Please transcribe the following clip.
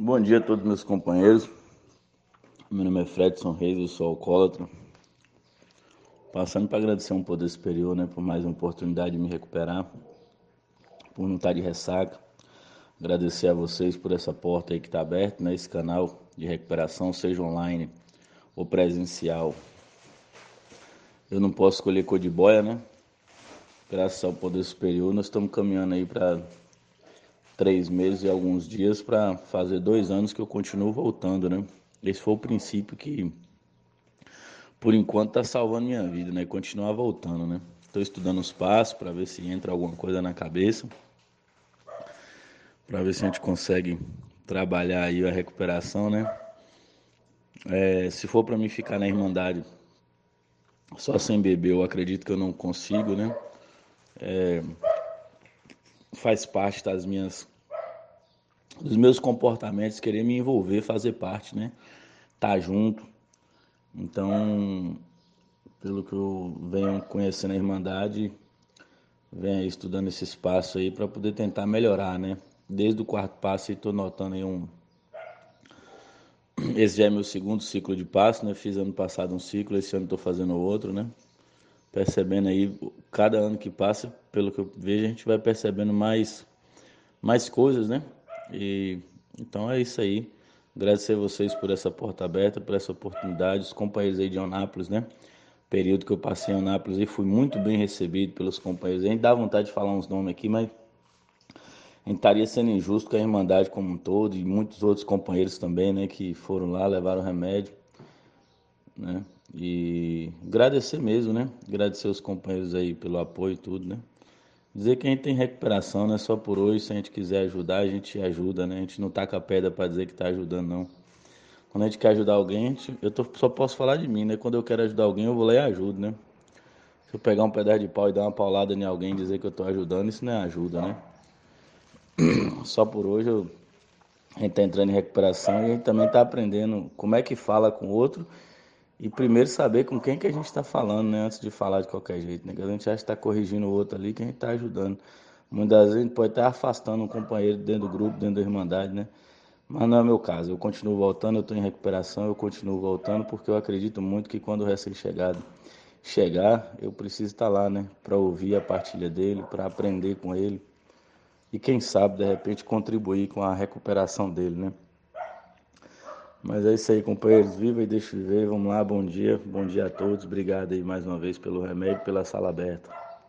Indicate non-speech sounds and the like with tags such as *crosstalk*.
Bom dia a todos meus companheiros. Meu nome é Fredson Reis, eu sou alcoólatra. Passando para agradecer um poder superior, né, por mais uma oportunidade de me recuperar, por não estar de ressaca. Agradecer a vocês por essa porta aí que está aberta, né, esse canal de recuperação, seja online ou presencial. Eu não posso escolher cor de boia, né? Graças ao poder superior, nós estamos caminhando aí para três meses e alguns dias para fazer dois anos que eu continuo voltando, né? Esse foi o princípio que, por enquanto, está salvando minha vida, né? Continuar voltando, né? Estou estudando os passos para ver se entra alguma coisa na cabeça, para ver se a gente consegue trabalhar aí a recuperação, né? É, se for para mim ficar na Irmandade só sem beber, eu acredito que eu não consigo, né? É, faz parte das minhas dos meus comportamentos, querer me envolver, fazer parte, né? Tá junto. Então, pelo que eu venho conhecendo a Irmandade, venho estudando esse espaço aí para poder tentar melhorar, né? Desde o quarto passo estou notando aí um. Esse já é meu segundo ciclo de passo, né? Fiz ano passado um ciclo, esse ano estou fazendo outro, né? percebendo aí, cada ano que passa, pelo que eu vejo, a gente vai percebendo mais, mais coisas, né? E então é isso aí. Agradecer a vocês por essa porta aberta, por essa oportunidade, os companheiros aí de Anápolis, né? Período que eu passei em Anápolis e fui muito bem recebido pelos companheiros. A gente dá vontade de falar uns nomes aqui, mas a gente estaria sendo injusto com a Irmandade como um todo e muitos outros companheiros também, né? Que foram lá, levaram remédio, né? E agradecer mesmo, né? Agradecer os companheiros aí pelo apoio e tudo, né? Dizer que a gente tem recuperação, não é só por hoje, se a gente quiser ajudar, a gente ajuda, né? A gente não taca a pedra para dizer que está ajudando, não. Quando a gente quer ajudar alguém, gente, eu tô, só posso falar de mim, né? Quando eu quero ajudar alguém, eu vou lá e ajudo, né? Se eu pegar um pedaço de pau e dar uma paulada em alguém e dizer que eu estou ajudando, isso não é ajuda, né? *clears throat* Só por hoje eu, a gente está entrando em recuperação e a gente também está aprendendo como é que fala com o outro e primeiro saber com quem que a gente está falando, né? Antes de falar de qualquer jeito, né? Que a gente acha que está corrigindo o outro ali, que a gente está ajudando. Muitas vezes a gente pode estar afastando um companheiro dentro do grupo, dentro da Irmandade, né? Mas não é meu caso. Eu continuo voltando, eu estou em recuperação, eu continuo voltando, porque eu acredito muito que quando o recém-chegado chegar, eu preciso estar lá, né? Para ouvir a partilha dele, para aprender com ele. E quem sabe, de repente, contribuir com a recuperação dele, né? Mas é isso aí, companheiros. Viva e deixa viver. Vamos lá, bom dia. Bom dia a todos. Obrigado aí mais uma vez pelo remédio, pela sala aberta.